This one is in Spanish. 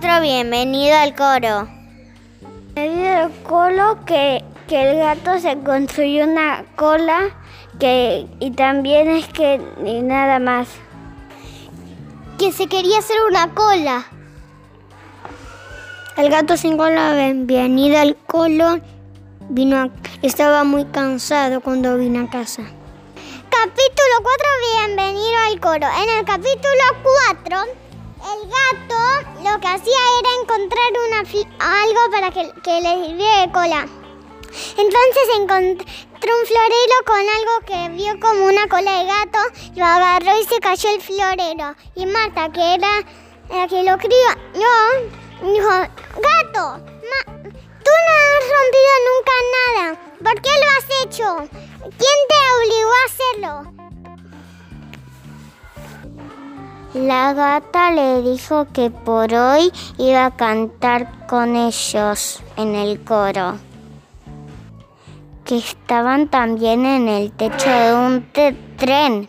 Bienvenido al coro. Bienvenido al coro que, que el gato se construyó una cola que, y también es que ni nada más. Que se quería hacer una cola. El gato sin cola, bienvenido al colo, vino a- estaba muy cansado cuando vino a casa. Capítulo 4, bienvenido al coro. En el capítulo 4, el gato lo que hacía era encontrar algo para que, le sirviera de cola. Entonces encontró un florero con algo que vio como una cola de gato, lo agarró y se cayó el florero. Y Marta, que era la que lo crió, no, dijo, gato, tú no has rompido nunca nada. ¿Por qué lo has hecho? ¿Quién te obligó a hacerlo? La gata le dijo que por hoy iba a cantar con ellos en el coro. Que estaban también en el techo de un tren